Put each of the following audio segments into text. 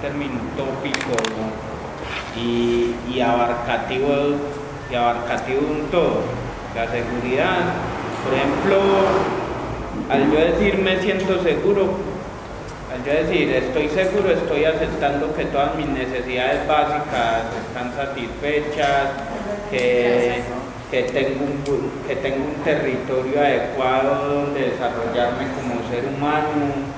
Término utópico y, abarcativo y abarcativo de un todo. La seguridad, por ejemplo, al yo decir me siento seguro, al yo decir estoy seguro, estoy aceptando que todas mis necesidades básicas están satisfechas, que, que, tengo, un, que tengo un territorio adecuado donde desarrollarme como ser humano,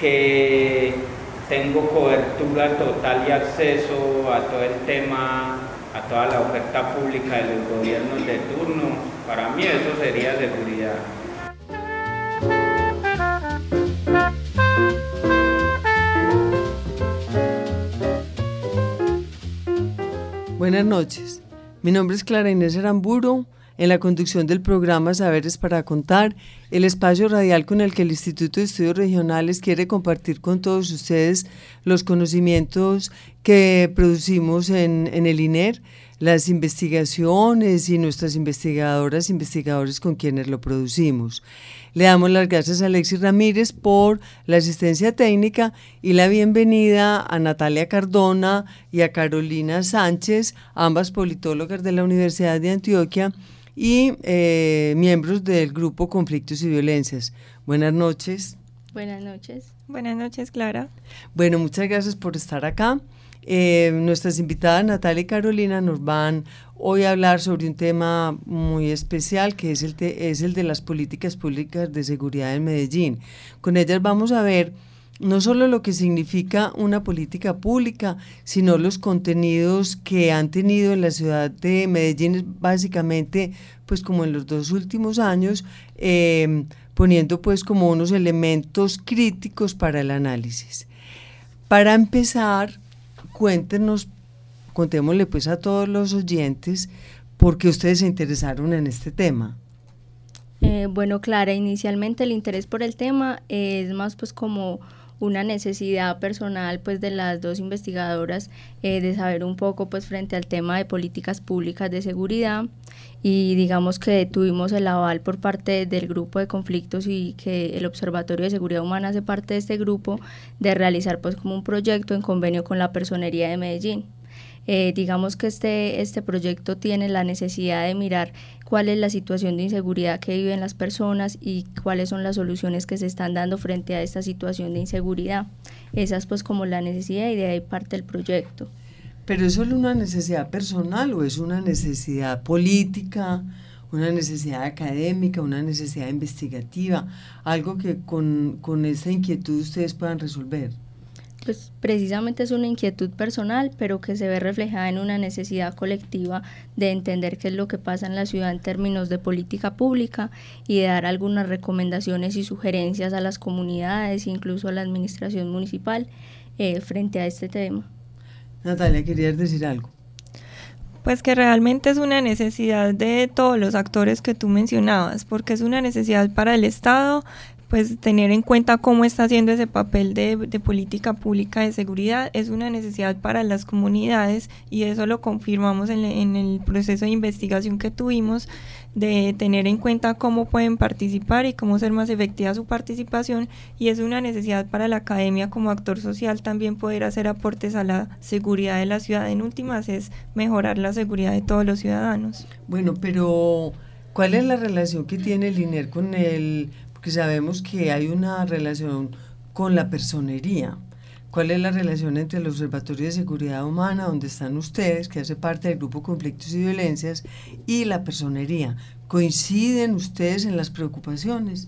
que tengo cobertura total y acceso a todo el tema, a toda la oferta pública de los gobiernos de turno. Para mí eso sería seguridad. Buenas noches. Mi nombre es Clara Inés Aramburo en la conducción del programa Saberes para Contar, el espacio radial con el que el Instituto de Estudios Regionales quiere compartir con todos ustedes los conocimientos que producimos en, el INER, las investigaciones y nuestras investigadoras, investigadores con quienes lo producimos. Le damos las gracias a Alexis Ramírez por la asistencia técnica y la bienvenida a Natalia Cardona y a Carolina Sánchez, ambas politólogas de la Universidad de Antioquia, y eh, miembros del grupo Conflictos y Violencias. Buenas noches. Buenas noches. Buenas noches, Clara. Bueno, muchas gracias por estar acá. Eh, nuestras invitadas Natalia y Carolina nos van hoy a hablar sobre un tema muy especial que es el, de las políticas públicas de seguridad en Medellín. Con ellas vamos a ver no solo lo que significa una política pública, sino los contenidos que han tenido en la ciudad de Medellín, básicamente, pues como en los dos últimos años, eh, poniendo pues como unos elementos críticos para el análisis. Para empezar, cuéntenos, contémosle pues a todos los oyentes, por qué ustedes se interesaron en este tema. Eh, bueno, Clara, inicialmente el interés por el tema es más pues como una necesidad personal pues de las dos investigadoras eh, de saber un poco pues frente al tema de políticas públicas de seguridad y digamos que tuvimos el aval por parte del grupo de conflictos y que el Observatorio de Seguridad Humana hace parte de este grupo de realizar pues como un proyecto en convenio con la Personería de Medellín. Eh, digamos que este, este proyecto tiene la necesidad de mirar cuál es la situación de inseguridad que viven las personas y cuáles son las soluciones que se están dando frente a esta situación de inseguridad. Esa es pues como la necesidad y de ahí parte el proyecto. ¿Pero es solo una necesidad personal o es una necesidad política, una necesidad académica, una necesidad investigativa, algo que con, con esta inquietud ustedes puedan resolver? pues precisamente es una inquietud personal, pero que se ve reflejada en una necesidad colectiva de entender qué es lo que pasa en la ciudad en términos de política pública y de dar algunas recomendaciones y sugerencias a las comunidades, incluso a la administración municipal, eh, frente a este tema. Natalia, ¿querías decir algo? Pues que realmente es una necesidad de todos los actores que tú mencionabas, porque es una necesidad para el Estado, pues tener en cuenta cómo está haciendo ese papel de, política pública de seguridad es una necesidad para las comunidades y eso lo confirmamos en, en, el proceso de investigación que tuvimos de tener en cuenta cómo pueden participar y cómo ser más efectiva su participación y es una necesidad para la academia como actor social también poder hacer aportes a la seguridad de la ciudad. En últimas es mejorar la seguridad de todos los ciudadanos. Bueno, pero ¿cuál es la relación que tiene el INER con el que sabemos que hay una relación con la personería. ¿Cuál es la relación entre el Observatorio de Seguridad Humana, donde están ustedes, que hace parte del Grupo Conflictos y Violencias, y la personería? ¿Coinciden ustedes en las preocupaciones?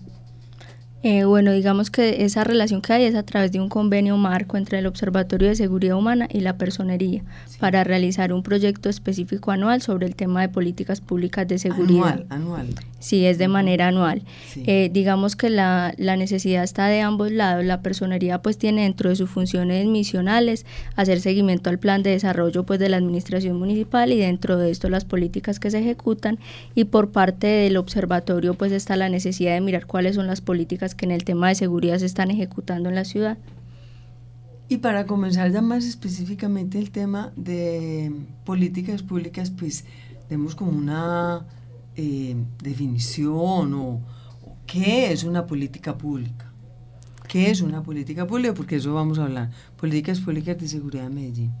Eh, bueno, digamos que esa relación que hay es a través de un convenio marco entre el Observatorio de Seguridad Humana y la Personería para realizar un proyecto específico anual sobre el tema de políticas públicas de seguridad. Anual, anual. Sí, es de manera anual. Eh, digamos que la, la, necesidad está de ambos lados. La Personería pues tiene dentro de sus funciones misionales hacer seguimiento al plan de desarrollo pues de la administración municipal y dentro de esto las políticas que se ejecutan y por parte del observatorio pues está la necesidad de mirar cuáles son las políticas que en el tema de seguridad se están ejecutando en la ciudad. Y para comenzar ya más específicamente el tema de políticas públicas, pues demos como una eh, definición o, qué es una política pública. ¿Qué es una política pública? Porque eso vamos a hablar. Políticas públicas de seguridad de Medellín.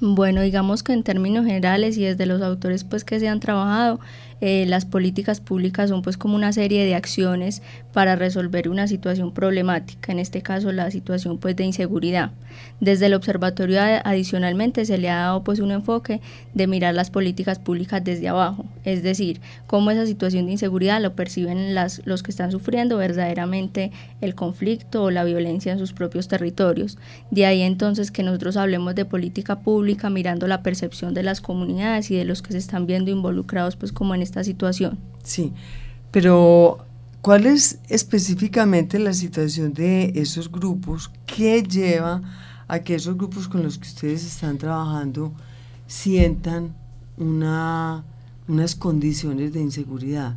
Bueno, digamos que en términos generales y desde los autores pues que se han trabajado, eh, las políticas públicas son pues como una serie de acciones para resolver una situación problemática, en este caso la situación pues de inseguridad. Desde el observatorio adicionalmente se le ha dado pues un enfoque de mirar las políticas públicas desde abajo, es decir, cómo esa situación de inseguridad lo perciben las, los que están sufriendo verdaderamente el conflicto o la violencia en sus propios territorios. De ahí entonces que nosotros hablemos de política pública mirando la percepción de las comunidades y de los que se están viendo involucrados pues como en esta situación. Sí, pero ¿cuál es específicamente la situación de esos grupos? ¿Qué lleva a que esos grupos con los que ustedes están trabajando sientan una, unas condiciones de inseguridad?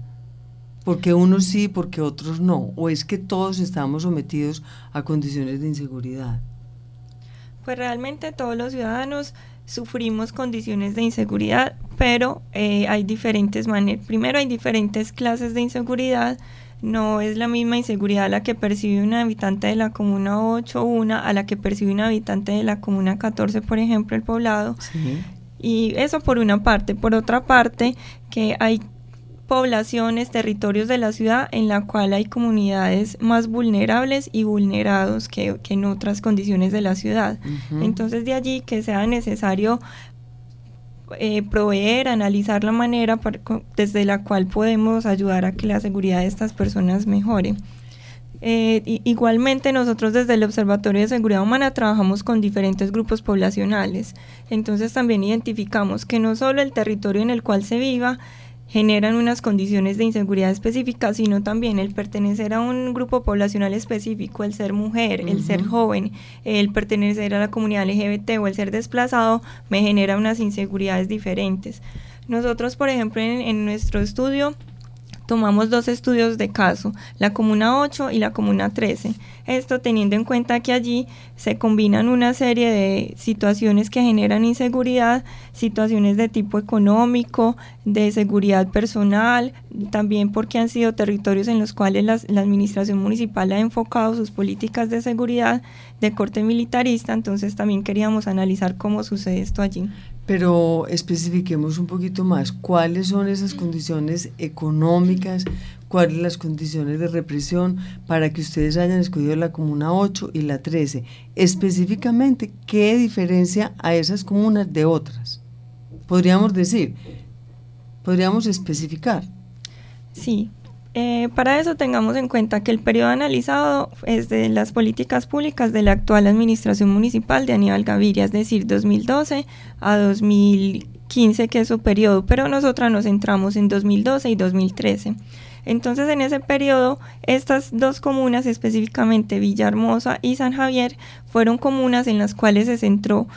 porque unos sí, porque otros no? ¿O es que todos estamos sometidos a condiciones de inseguridad? Pues realmente todos los ciudadanos sufrimos condiciones de inseguridad, pero eh, hay diferentes maneras. Primero hay diferentes clases de inseguridad. No es la misma inseguridad la que percibe un habitante de la comuna 8, una, a la que percibe un habitante de la comuna 14, por ejemplo, el poblado. Y eso por una parte. Por otra parte, que hay poblaciones, territorios de la ciudad en la cual hay comunidades más vulnerables y vulnerados que, en otras condiciones de la ciudad. Entonces de allí que sea necesario eh, proveer, analizar la manera desde la cual podemos ayudar a que la seguridad de estas personas mejore. Eh, igualmente nosotros desde el Observatorio de Seguridad Humana trabajamos con diferentes grupos poblacionales, entonces también identificamos que no solo el territorio en el cual se viva generan unas condiciones de inseguridad específicas, sino también el pertenecer a un grupo poblacional específico, el ser mujer, el ser joven, el pertenecer a la comunidad LGBT o el ser desplazado, me genera unas inseguridades diferentes. Nosotros, por ejemplo, en nuestro estudio tomamos dos estudios de caso, la Comuna 8 y la Comuna 13. Esto teniendo en cuenta que allí se combinan una serie de situaciones que generan inseguridad, situaciones de tipo económico, de seguridad personal, también porque han sido territorios en los cuales la administración municipal ha enfocado sus políticas de seguridad de corte militarista, entonces también queríamos analizar cómo sucede esto allí pero especifiquemos un poquito más cuáles son esas condiciones económicas, cuáles las condiciones de represión para que ustedes hayan escogido la comuna 8 y la 13. Específicamente, ¿qué diferencia a esas comunas de otras? Podríamos decir, podríamos especificar. Sí, eh, para eso tengamos en cuenta que el periodo analizado es de las políticas públicas de la actual administración municipal de Aníbal Gaviria, es decir, 2012 a 2015, que es su periodo, pero nosotras nos centramos en 2012 y 2013. Entonces, en ese periodo, estas dos comunas, específicamente Villahermosa y San Javier, fueron comunas en las cuales se centró.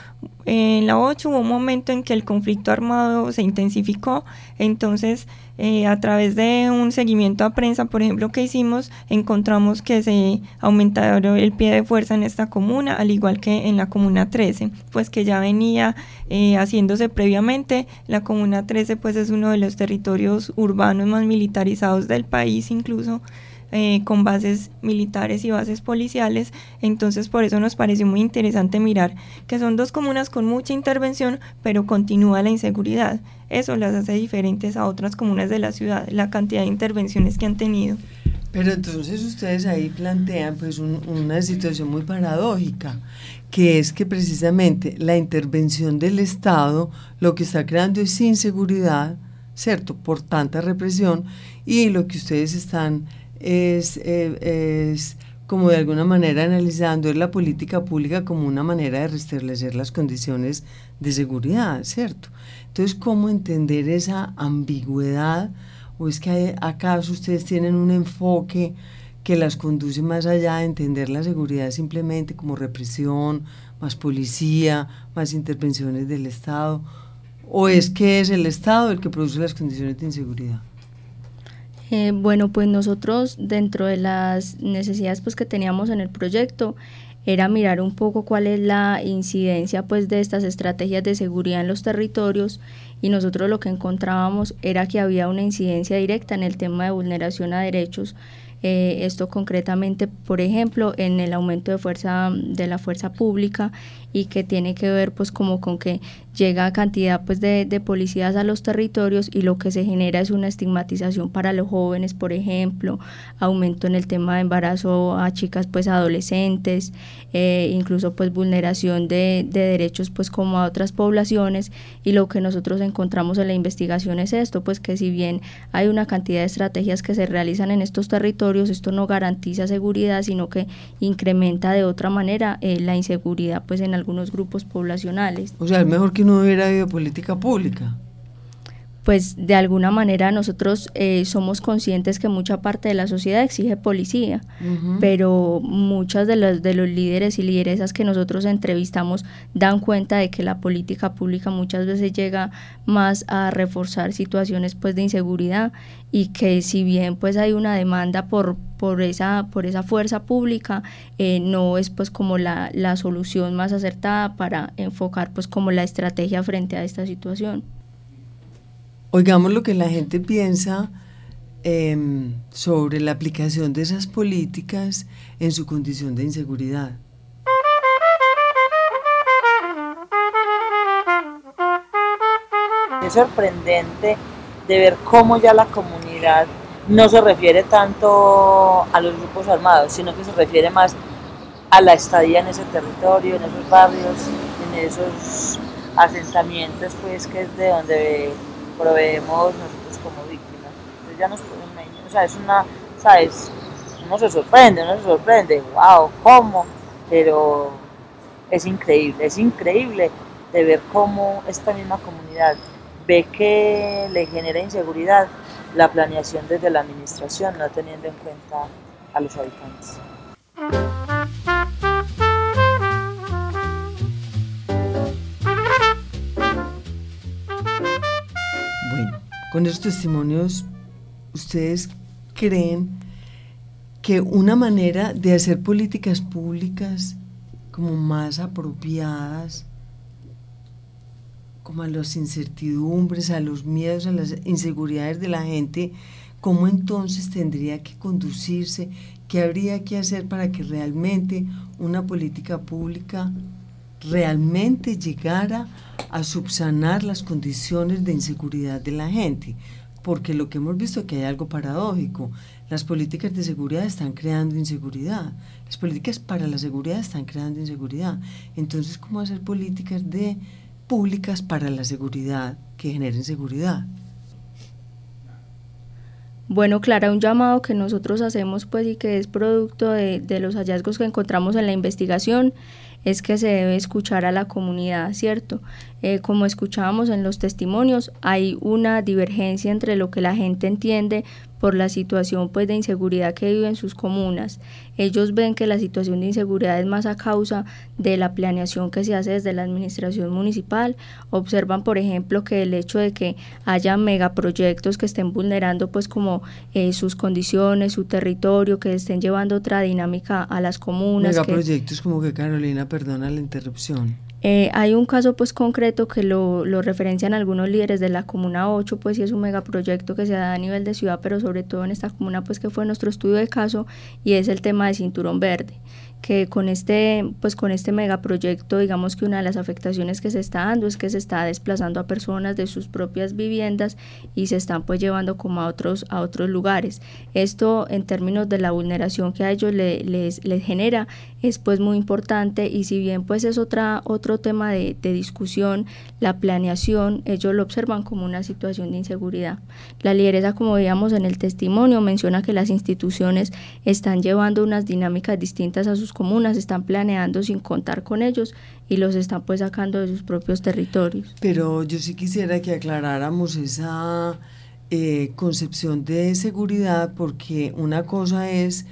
En la 8 hubo un momento en que el conflicto armado se intensificó, entonces eh, a través de un seguimiento a prensa, por ejemplo, que hicimos, encontramos que se aumentaron el pie de fuerza en esta comuna, al igual que en la comuna 13, pues que ya venía eh, haciéndose previamente. La comuna 13 pues es uno de los territorios urbanos más militarizados del país incluso. Eh, con bases militares y bases policiales. Entonces por eso nos pareció muy interesante mirar que son dos comunas con mucha intervención, pero continúa la inseguridad. Eso las hace diferentes a otras comunas de la ciudad, la cantidad de intervenciones que han tenido. Pero entonces ustedes ahí plantean pues una situación muy paradójica, que es que precisamente la intervención del Estado lo que está creando es inseguridad, ¿cierto? Por tanta represión y lo que ustedes están es, eh, es como de alguna manera analizando la política pública como una manera de restablecer las condiciones de seguridad, ¿cierto? Entonces, ¿cómo entender esa ambigüedad? ¿O es que acaso ustedes tienen un enfoque que las conduce más allá de entender la seguridad simplemente como represión, más policía, más intervenciones del Estado? ¿O es que es el Estado el que produce las condiciones de inseguridad? Eh, bueno, pues nosotros dentro de las necesidades pues, que teníamos en el proyecto era mirar un poco cuál es la incidencia pues de estas estrategias de seguridad en los territorios y nosotros lo que encontrábamos era que había una incidencia directa en el tema de vulneración a derechos eh, esto concretamente, por ejemplo, en el aumento de fuerza de la fuerza pública y que tiene que ver pues como con que llega cantidad pues de, de, policías a los territorios y lo que se genera es una estigmatización para los jóvenes, por ejemplo, aumento en el tema de embarazo a chicas pues adolescentes, eh, incluso pues vulneración de, de, derechos pues como a otras poblaciones. Y lo que nosotros encontramos en la investigación es esto, pues que si bien hay una cantidad de estrategias que se realizan en estos territorios, esto no garantiza seguridad, sino que incrementa de otra manera eh, la inseguridad pues en algunos grupos poblacionales. O sea, es mejor que no hubiera habido política pública pues de alguna manera nosotros eh, somos conscientes que mucha parte de la sociedad exige policía, pero muchas de los, de los líderes y lideresas que nosotros entrevistamos dan cuenta de que la política pública muchas veces llega más a reforzar situaciones pues de inseguridad y que si bien pues hay una demanda por, por, esa, por esa fuerza pública, eh, no es pues como la, la solución más acertada para enfocar pues como la estrategia frente a esta situación. Oigamos lo que la gente piensa em, sobre la aplicación de esas políticas en su condición de inseguridad. Es sorprendente de ver cómo ya la comunidad no se refiere tanto a los grupos armados, sino que se refiere más a la estadía en ese territorio, en esos barrios, en esos asentamientos, pues que es de donde proveemos nosotros como víctimas. Entonces ya nos o sea, es una, ¿sabes? Uno se sorprende, uno se sorprende, wow, ¿cómo? Pero es increíble, es increíble de ver cómo esta misma comunidad ve que le genera inseguridad la planeación desde la administración, no teniendo en cuenta a los habitantes. Con estos testimonios, ¿ustedes creen que una manera de hacer políticas públicas como más apropiadas, como a las incertidumbres, a los miedos, a las inseguridades de la gente, ¿cómo entonces tendría que conducirse? ¿Qué habría que hacer para que realmente una política pública realmente llegara a subsanar las condiciones de inseguridad de la gente. Porque lo que hemos visto es que hay algo paradójico. Las políticas de seguridad están creando inseguridad. Las políticas para la seguridad están creando inseguridad. Entonces, ¿cómo hacer políticas de públicas para la seguridad que generen seguridad? Bueno, Clara, un llamado que nosotros hacemos pues y que es producto de, de los hallazgos que encontramos en la investigación es que se debe escuchar a la comunidad, ¿cierto? Eh, como escuchábamos en los testimonios, hay una divergencia entre lo que la gente entiende por la situación pues, de inseguridad que vive en sus comunas. Ellos ven que la situación de inseguridad es más a causa de la planeación que se hace desde la administración municipal. Observan, por ejemplo, que el hecho de que haya megaproyectos que estén vulnerando pues como eh, sus condiciones, su territorio, que estén llevando otra dinámica a las comunas. Megaproyectos como que Carolina, perdona la interrupción. Eh, hay un caso pues concreto que lo, lo, referencian algunos líderes de la Comuna 8, pues sí es un megaproyecto que se da a nivel de ciudad, pero sobre todo en esta comuna pues que fue nuestro estudio de caso y es el tema de Cinturón Verde que con este, pues con este megaproyecto, digamos que una de las afectaciones que se está dando es que se está desplazando a personas de sus propias viviendas y se están pues llevando como a otros, a otros lugares. Esto en términos de la vulneración que a ellos les, genera es pues muy importante y si bien pues es otra, otro tema de, de discusión, la planeación, ellos lo observan como una situación de inseguridad. La lideresa, como veíamos en el testimonio, menciona que las instituciones están llevando unas dinámicas distintas a sus comunas están planeando sin contar con ellos y los están pues sacando de sus propios territorios. Pero yo sí quisiera que aclaráramos esa eh, concepción de seguridad porque una cosa es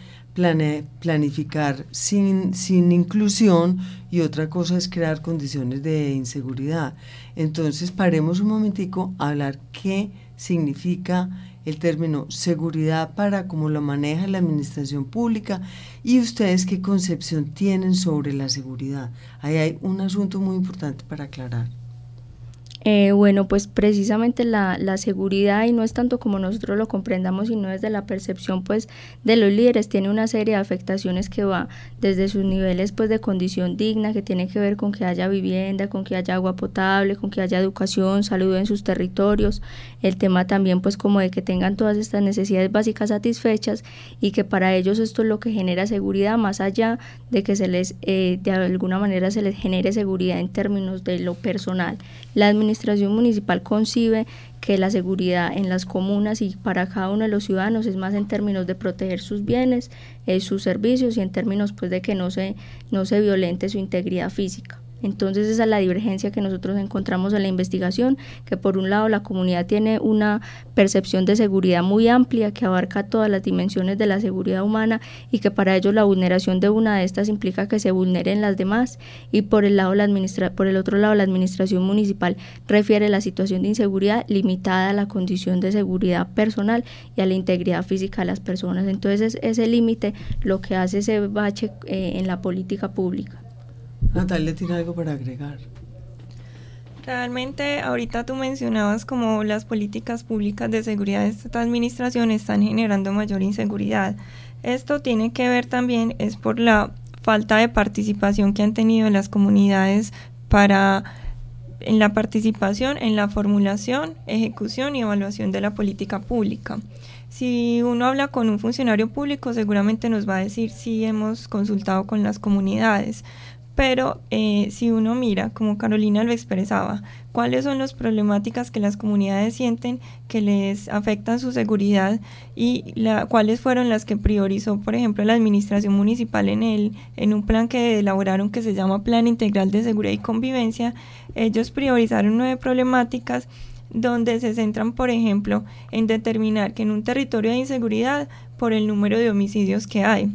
planificar sin, sin inclusión y otra cosa es crear condiciones de inseguridad. Entonces paremos un momentico a hablar qué significa el término seguridad para cómo lo maneja la administración pública y ustedes qué concepción tienen sobre la seguridad. Ahí hay un asunto muy importante para aclarar. Eh, bueno, pues precisamente la, la, seguridad, y no es tanto como nosotros lo comprendamos, sino desde la percepción pues de los líderes, tiene una serie de afectaciones que va desde sus niveles pues de condición digna, que tiene que ver con que haya vivienda, con que haya agua potable, con que haya educación, salud en sus territorios, el tema también pues como de que tengan todas estas necesidades básicas satisfechas y que para ellos esto es lo que genera seguridad, más allá de que se les, eh, de alguna manera se les genere seguridad en términos de lo personal. Administración municipal concibe que la seguridad en las comunas y para cada uno de los ciudadanos es más en términos de proteger sus bienes, eh, sus servicios y en términos pues de que no se, no se violente su integridad física. Entonces esa es la divergencia que nosotros encontramos en la investigación, que por un lado la comunidad tiene una percepción de seguridad muy amplia que abarca todas las dimensiones de la seguridad humana y que para ello la vulneración de una de estas implica que se vulneren las demás y por el lado la administra por el otro lado la administración municipal refiere la situación de inseguridad limitada a la condición de seguridad personal y a la integridad física de las personas. Entonces ese límite lo que hace ese bache eh, en la política pública. Natalia tiene algo para agregar. Realmente ahorita tú mencionabas como las políticas públicas de seguridad de esta administración están generando mayor inseguridad. Esto tiene que ver también es por la falta de participación que han tenido las comunidades para en la participación en la formulación, ejecución y evaluación de la política pública. Si uno habla con un funcionario público, seguramente nos va a decir si hemos consultado con las comunidades, pero eh, si uno mira, como Carolina lo expresaba, cuáles son las problemáticas que las comunidades sienten que les afectan su seguridad y cuáles fueron las que priorizó, por ejemplo, la administración municipal en, el, en un plan que elaboraron que se llama Plan Integral de Seguridad y Convivencia, ellos priorizaron nueve problemáticas donde se centran, por ejemplo, en determinar que en un territorio de inseguridad por el número de homicidios que hay,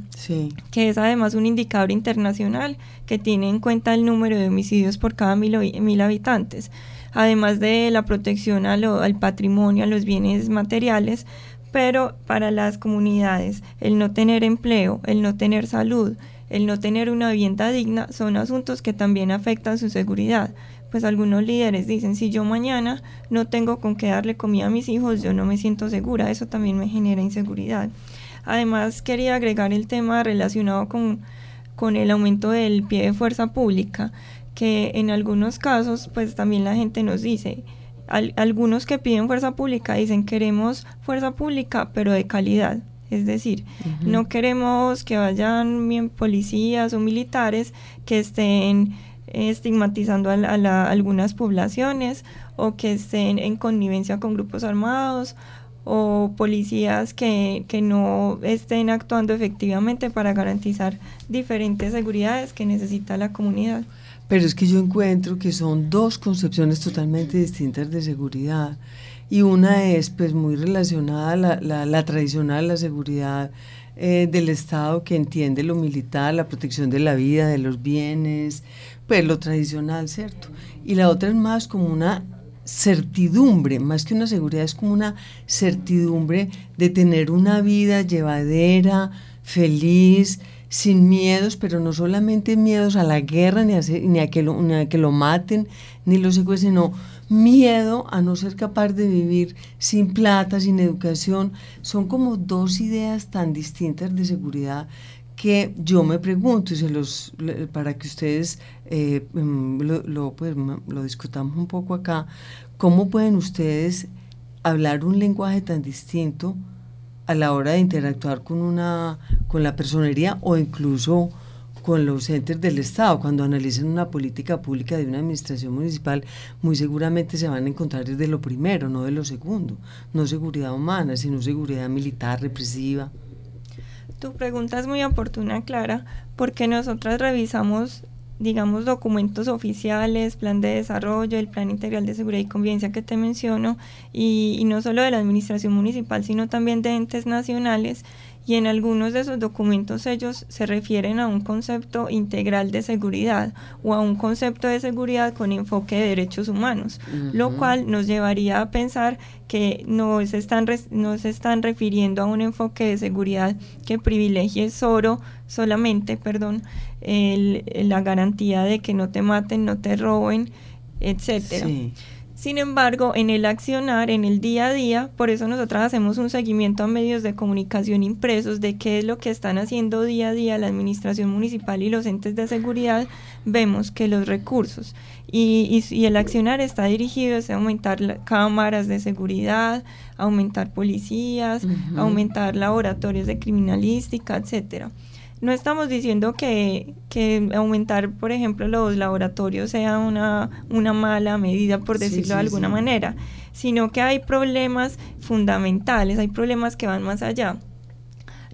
que es además un indicador internacional que tiene en cuenta el número de homicidios por cada mil, mil habitantes, además de la protección al patrimonio, a los bienes materiales, pero para las comunidades el no tener empleo, el no tener salud, el no tener una vivienda digna son asuntos que también afectan su seguridad. Pues algunos líderes dicen, si yo mañana no tengo con qué darle comida a mis hijos, yo no me siento segura, eso también me genera inseguridad. Además, quería agregar el tema relacionado con, con el aumento del pie de fuerza pública, que en algunos casos, pues también la gente nos dice, algunos que piden fuerza pública dicen queremos fuerza pública, pero de calidad. Es decir, no queremos que vayan bien policías o militares que estén estigmatizando a, algunas poblaciones o que estén en connivencia con grupos armados o policías que, que, no estén actuando efectivamente para garantizar diferentes seguridades que necesita la comunidad. Pero es que yo encuentro que son dos concepciones totalmente distintas de seguridad y una es pues muy relacionada a la, la, la tradicional, la seguridad eh, del Estado que entiende lo militar, la protección de la vida, de los bienes, pues lo tradicional, ¿cierto? Y la otra es más como una certidumbre, más que una seguridad, es como una certidumbre de tener una vida llevadera, feliz, sin miedos, pero no solamente miedos a la guerra, ni a, ni a, que, lo, ni a que lo maten, ni lo secuestren, sino miedo a no ser capaz de vivir sin plata, sin educación. Son como dos ideas tan distintas de seguridad que yo me pregunto, y se los, para que ustedes eh, mm, lo, pues, lo discutamos un poco acá, ¿cómo pueden ustedes hablar un lenguaje tan distinto a la hora de interactuar con, una, con la personería o incluso con los entes del Estado. Cuando analicen una política pública de una administración municipal, muy seguramente se van a encontrar desde lo primero, no de lo segundo. No seguridad humana, sino seguridad militar, represiva. Tu pregunta es muy oportuna, Clara, porque nosotras revisamos digamos, documentos oficiales, plan de desarrollo, el plan integral de seguridad y convivencia que te menciono, y, y, no solo de la administración municipal, sino también de entes nacionales, y en algunos de esos documentos ellos se refieren a un concepto integral de seguridad o a un concepto de seguridad con enfoque de derechos humanos, lo cual nos llevaría a pensar que no se, están no se están refiriendo a un enfoque de seguridad que privilegie solo, solamente perdón, la garantía de que no te maten, no te roben, etcétera. Sin embargo, en el accionar, en el día a día, por eso nosotras hacemos un seguimiento a medios de comunicación impresos de qué es lo que están haciendo día a día la administración municipal y los entes de seguridad, vemos que los recursos y, el accionar está dirigido a aumentar cámaras de seguridad, aumentar policías, aumentar laboratorios de criminalística, etcétera no estamos diciendo que, aumentar, por ejemplo, los laboratorios sea una, una mala medida, por decirlo de alguna manera, sino que hay problemas fundamentales, hay problemas que van más allá.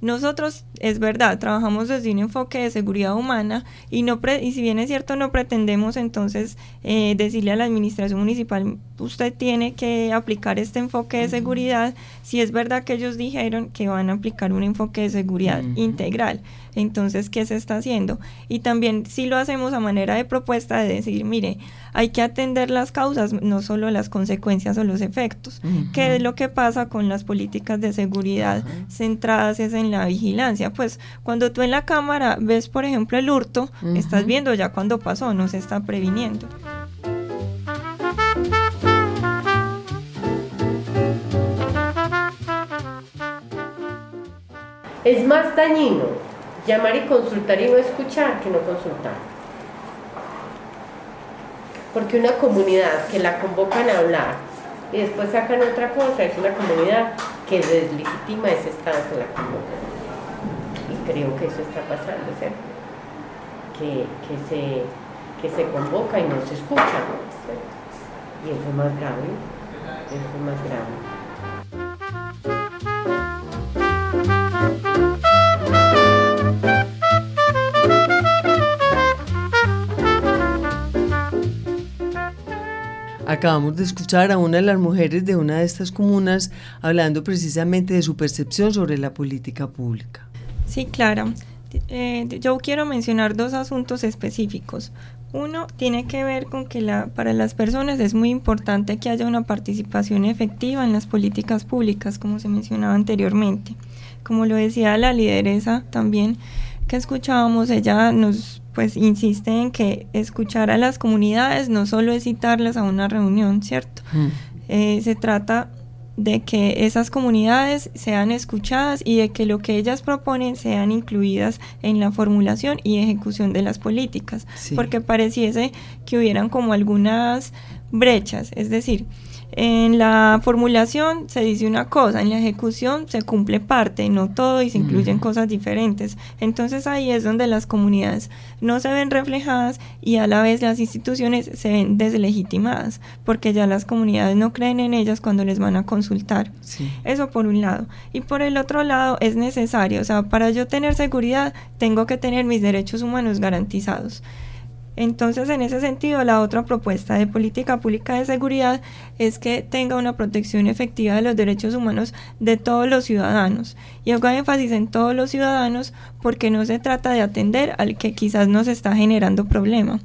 Nosotros, es verdad, trabajamos desde un enfoque de seguridad humana y, no y si bien es cierto, no pretendemos entonces eh, decirle a la administración municipal, usted tiene que aplicar este enfoque de seguridad, si es verdad que ellos dijeron que van a aplicar un enfoque de seguridad integral. Entonces, ¿qué se está haciendo? Y también si lo hacemos a manera de propuesta de decir, mire, hay que atender las causas, no solo las consecuencias o los efectos. ¿Qué es lo que pasa con las políticas de seguridad centradas en la vigilancia? Pues cuando tú en la cámara ves, por ejemplo, el hurto, estás viendo ya cuando pasó, no se está previniendo. Es más dañino llamar y consultar y no escuchar que no consultar. Porque una comunidad que la convocan a hablar y después sacan otra cosa es una comunidad que deslegitima ese estado que la convoca. Y creo que eso está pasando, ¿cierto? Que, se, que se convoca y no se escucha. Y eso es más grave. Eso es más grave. Acabamos de escuchar a una de las mujeres de una de estas comunas hablando precisamente de su percepción sobre la política pública. Sí, Clara. Eh, yo quiero mencionar dos asuntos específicos. Uno tiene que ver con que la, para las personas es muy importante que haya una participación efectiva en las políticas públicas, como se mencionaba anteriormente. Como lo decía la lideresa también que escuchábamos, ella nos pues insiste en que escuchar a las comunidades no solo es citarlas a una reunión, ¿cierto? Mm. Eh, se trata de que esas comunidades sean escuchadas y de que lo que ellas proponen sean incluidas en la formulación y ejecución de las políticas, porque pareciese que hubieran como algunas brechas, es decir, en la formulación se dice una cosa, en la ejecución se cumple parte, no todo, y se incluyen cosas diferentes. Entonces ahí es donde las comunidades no se ven reflejadas y a la vez las instituciones se ven deslegitimadas, porque ya las comunidades no creen en ellas cuando les van a consultar. Eso por un lado. Y por el otro lado es necesario, o sea, para yo tener seguridad tengo que tener mis derechos humanos garantizados. Entonces, en ese sentido, la otra propuesta de política pública de seguridad es que tenga una protección efectiva de los derechos humanos de todos los ciudadanos. Y hago énfasis en todos los ciudadanos porque no se trata de atender al que quizás nos está generando problema.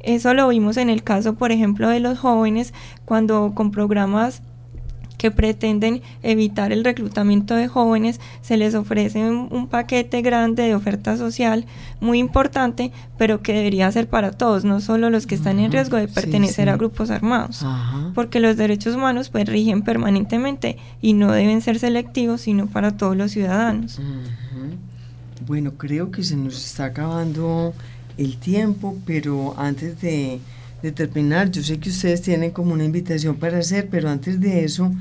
Eso lo vimos en el caso, por ejemplo, de los jóvenes, cuando con programas que pretenden evitar el reclutamiento de jóvenes, se les ofrece un, paquete grande de oferta social muy importante, pero que debería ser para todos, no solo los que están en riesgo de pertenecer a grupos armados, porque los derechos humanos pues rigen permanentemente y no deben ser selectivos, sino para todos los ciudadanos. Bueno, creo que se nos está acabando el tiempo, pero antes de, de terminar, yo sé que ustedes tienen como una invitación para hacer, pero antes de eso,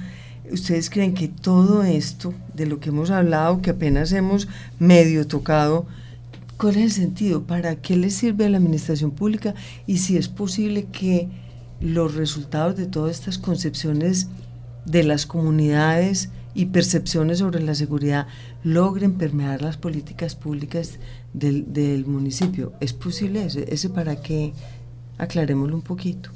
¿ustedes creen que todo esto de lo que hemos hablado, que apenas hemos medio tocado, cuál es el sentido? ¿Para qué le sirve a la administración pública? Y si es posible que los resultados de todas estas concepciones de las comunidades y percepciones sobre la seguridad logren permear las políticas públicas del, del municipio. ¿Es posible eso? ¿Ese para qué? Aclarémoslo un poquito.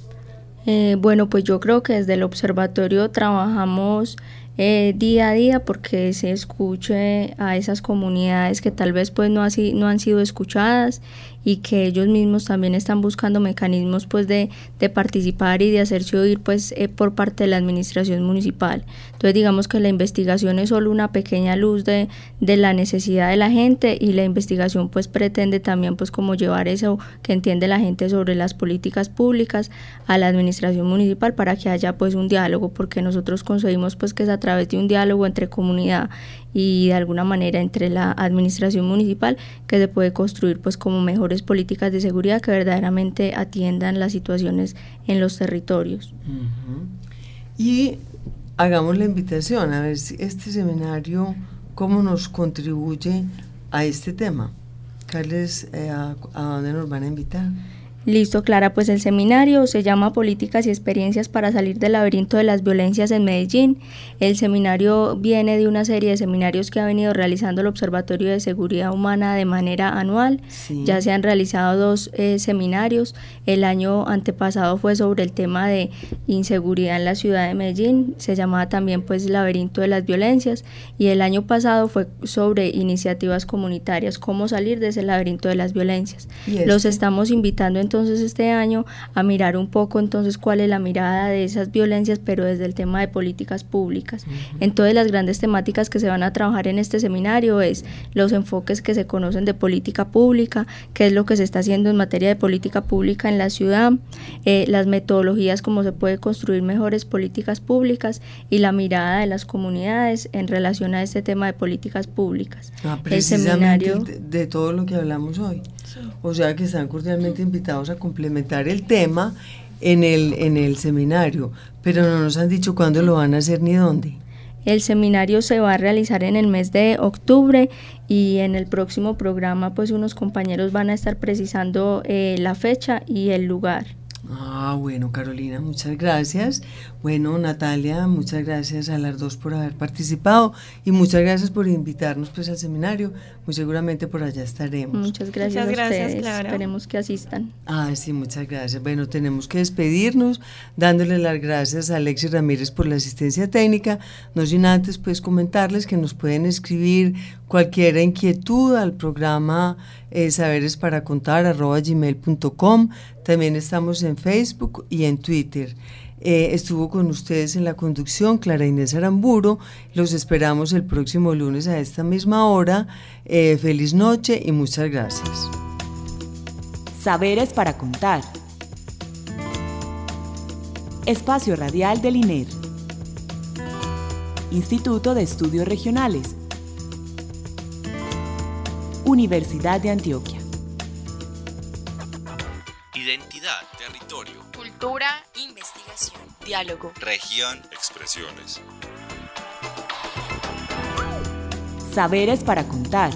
Eh, bueno, pues yo creo que desde el observatorio trabajamos eh, día a día porque se escuche a esas comunidades que tal vez pues no, así, no han sido escuchadas y que ellos mismos también están buscando mecanismos pues de, de participar y de hacerse oír pues eh, por parte de la administración municipal. Entonces digamos que la investigación es solo una pequeña luz de, de la necesidad de la gente y la investigación pues pretende también pues como llevar eso que entiende la gente sobre las políticas públicas a la administración municipal para que haya pues un diálogo porque nosotros conseguimos pues que es a través de un diálogo entre comunidad y de alguna manera entre la administración municipal que se puede construir pues como mejores políticas de seguridad que verdaderamente atiendan las situaciones en los territorios. Y hagamos la invitación a ver si este seminario cómo nos contribuye a este tema. Carles, eh, a, ¿a dónde nos van a invitar? Listo, Clara, pues el seminario se llama Políticas y Experiencias para salir del laberinto de las violencias en Medellín. El seminario viene de una serie de seminarios que ha venido realizando el Observatorio de Seguridad Humana de manera anual. Sí. Ya se han realizado dos eh, seminarios. El año antepasado fue sobre el tema de inseguridad en la ciudad de Medellín. Se llamaba también pues Laberinto de las Violencias. Y el año pasado fue sobre iniciativas comunitarias, cómo salir de ese laberinto de las violencias. ¿Y este? Los estamos invitando entonces este año a mirar un poco entonces cuál es la mirada de esas violencias, pero desde el tema de políticas públicas. Entonces las grandes temáticas que se van a trabajar en este seminario es los enfoques que se conocen de política pública, qué es lo que se está haciendo en materia de política pública en la ciudad, eh, las metodologías, cómo se puede construir mejores políticas públicas y la mirada de las comunidades en relación a este tema de políticas públicas. Ah, el seminario de, de todo lo que hablamos hoy. O sea que están cordialmente invitados a complementar el tema en el, en el seminario, pero no nos han dicho cuándo lo van a hacer ni dónde. El seminario se va a realizar en el mes de octubre y en el próximo programa pues unos compañeros van a estar precisando eh, la fecha y el lugar. Ah, bueno, Carolina, muchas gracias. Bueno, Natalia, muchas gracias a las dos por haber participado y muchas gracias por invitarnos pues al seminario. Muy seguramente por allá estaremos. Muchas gracias, Muchas a gracias, ustedes. Clara. Esperemos que asistan. Ah, sí, muchas gracias. Bueno, tenemos que despedirnos dándole las gracias a Alexis Ramírez por la asistencia técnica. No sin antes, pues, comentarles que nos pueden escribir cualquier inquietud al programa eh, saberes para contar arroba gmail.com. También estamos en Facebook y en Twitter. Eh, estuvo con ustedes en la conducción Clara Inés Aramburo. Los esperamos el próximo lunes a esta misma hora. Eh, feliz noche y muchas gracias. Saberes para contar. Espacio Radial del INER. Instituto de Estudios Regionales. Universidad de Antioquia. Identidad, territorio, Cultura, diálogo. región, expresiones. Saberes para contar.